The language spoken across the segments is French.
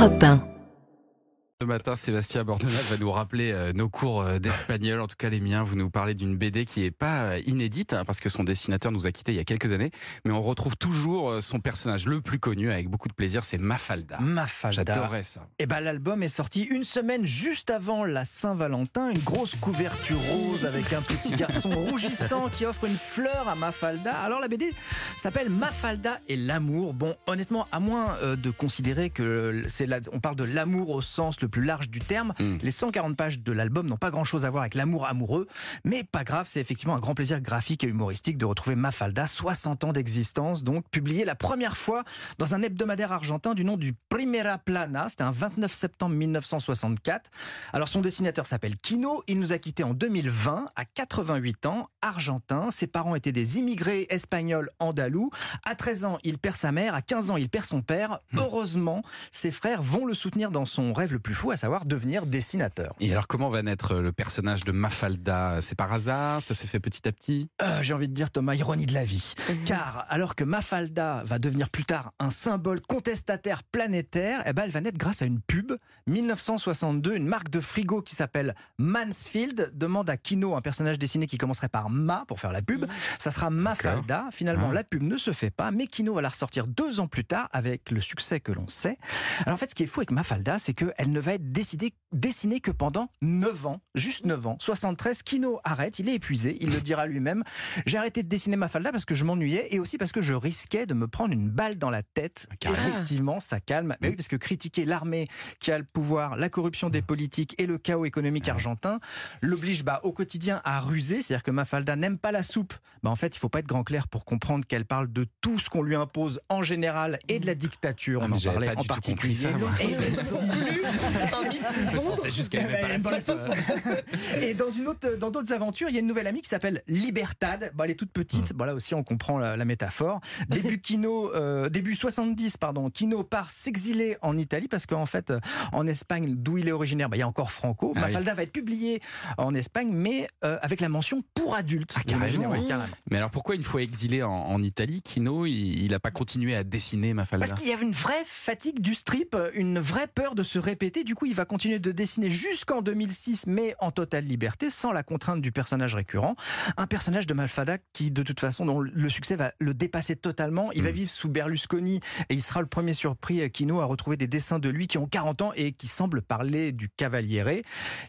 Europe 1. Ce matin, Sébastien Bordenave va nous rappeler euh, nos cours euh, d'espagnol, en tout cas les miens. Vous nous parlez d'une BD qui est pas euh, inédite, hein, parce que son dessinateur nous a quittés il y a quelques années, mais on retrouve toujours son personnage le plus connu, avec beaucoup de plaisir, c'est Mafalda. Mafalda. J'adorais ça. Et ben l'album est sorti une semaine juste avant la Saint-Valentin, une grosse couverture rose avec un petit garçon rougissant qui offre une fleur à Mafalda. Alors la BD s'appelle Mafalda et l'amour. Bon, honnêtement, à moins de considérer que c'est la- on parle de l'amour au sens le plus large du terme, Mm. les 140 pages de l'album n'ont pas grand-chose à voir avec l'amour amoureux, mais pas grave, c'est effectivement un grand plaisir graphique et humoristique de retrouver Mafalda, 60 ans d'existence, donc publié la première fois dans un hebdomadaire argentin du nom du Primera Plana. C'était un 29 septembre 1964. Alors son dessinateur s'appelle Kino. Il nous a quittés en 2020 à 88 ans, argentin. Ses parents étaient des immigrés espagnols andalous. À 13 ans, il perd sa mère. À 15 ans, il perd son père. Heureusement, ses frères vont le soutenir dans son rêve le plus fou, à savoir devenir dessinateur. Et alors, comment va naître le personnage de Mafalda? C'est par hasard? Ça s'est fait petit à petit? Euh, J'ai envie de dire Thomas, ironie de la vie. Car alors que Mafalda va devenir plus tard un symbole contestataire planétaire, eh ben, elle va naître grâce à une pub. 1962, une marque de frigo qui s'appelle Mansfield demande à Kino un personnage dessiné qui commencerait par Ma pour faire la pub. Ça sera Mafalda. Finalement, Ah. la pub ne se fait pas, mais Kino va la ressortir deux ans plus tard avec le succès que l'on sait. Alors en fait, ce qui est fou avec Mafalda, c'est qu'elle ne va être décidée, dessinée que pendant 9 ans, juste 9 ans. 73, Kino arrête, il est épuisé, il le dira lui-même. J'ai arrêté de dessiner Mafalda parce que je m'ennuyais et aussi parce que je risquais de me prendre une balle dans la tête. Carrément. Effectivement, ça calme. Mais oui, parce que critiquer l'armée qui a le pouvoir, la corruption des politiques et le chaos économique argentin l'oblige bah, au quotidien à ruser. C'est-à-dire que Mafalda n'aime pas la soupe. Bah, en fait, il faut pas être grand clair pour comprendre qu'elle parle de tout ce qu'on lui impose en général et de la dictature. Ah, On mais en parlait pas en particulier. ça, Je pensais juste qu'elle aimait pas la soupe. Et dans une autre, dans d'autres aventures, il y a une nouvelle amie qui s'appelle Libertad. Bon, elle est toute petite. Bon, là aussi, on comprend la, la métaphore. Début Kino, euh, début 70, pardon. Kino part s'exiler en Italie parce qu'en fait, euh, en Espagne, d'où il est originaire, bah, il y a encore Franco. Ah oui. Mafalda va être publié en Espagne, mais euh, avec la mention pour adultes. Ah, carrément. Carrément. Mais alors, pourquoi une fois exilé en, en Italie, Kino, il n'a pas continué à dessiner Mafalda? Parce qu'il y avait une vraie fatigue du strip, une vraie peur de se répéter. Du coup, il va continuer de dessiner jusqu'en 2006, mais en totale liberté, sans la contrainte du personnage récurrent. Un personnage de Malfada qui, de toute façon, dont le succès va le dépasser totalement. Il va Mm. vivre sous Berlusconi et il sera le premier surpris, euh, Kino, à retrouver des dessins de lui qui ont 40 ans et qui semblent parler du Cavaliere.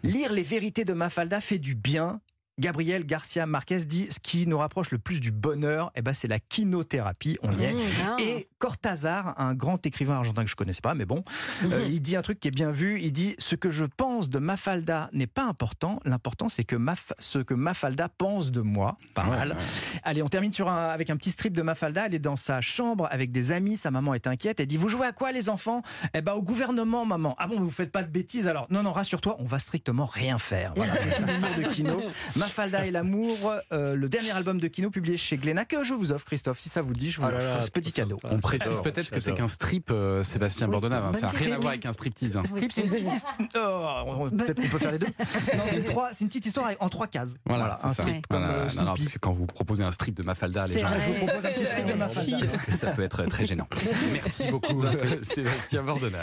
Lire les vérités de Mafalda fait du bien. Gabriel Garcia Marquez dit ce qui nous rapproche le plus du bonheur, eh ben, c'est la kinothérapie. On y est. Et Cortázar, un grand écrivain argentin que je connaissais pas, mais bon, euh, il dit un truc qui est bien vu. Il dit ce que je pense de Mafalda n'est pas important. L'important c'est que Maf- ce que Mafalda pense de moi. Pas mal. Allez, on termine sur un, avec un petit strip de Mafalda. Elle est dans sa chambre avec des amis. Sa maman est inquiète. Elle dit Vous jouez à quoi, les enfants? Eh ben, au gouvernement, maman. Ah bon, vous faites pas de bêtises alors? Non, non, rassure-toi, on va strictement rien faire. Voilà, c'est tout de Kino. Mafalda et l'amour, euh, le dernier album de Kino publié chez Glénat que je vous offre, Christophe. Si ça vous dit, je vous Ah là, Ce petit cadeau. On précise peut-être que c'est qu'un strip, euh, Sébastien Bordenave. hein. Ça n'a rien à voir avec un striptease. hein. Strip, c'est une petite histoire. Peut-être qu'on peut faire les deux. Non, c'est trois- c'est une petite histoire en trois cases. Voilà, un c'est ça. strip comme Voilà, euh, non, non, Snoopy. parce que quand vous proposez un strip de Mafalda, les C'est gens vrai. Je vous propose un petit strip de Mafalda. ça peut être très gênant. Merci beaucoup, Sébastien Bordenave.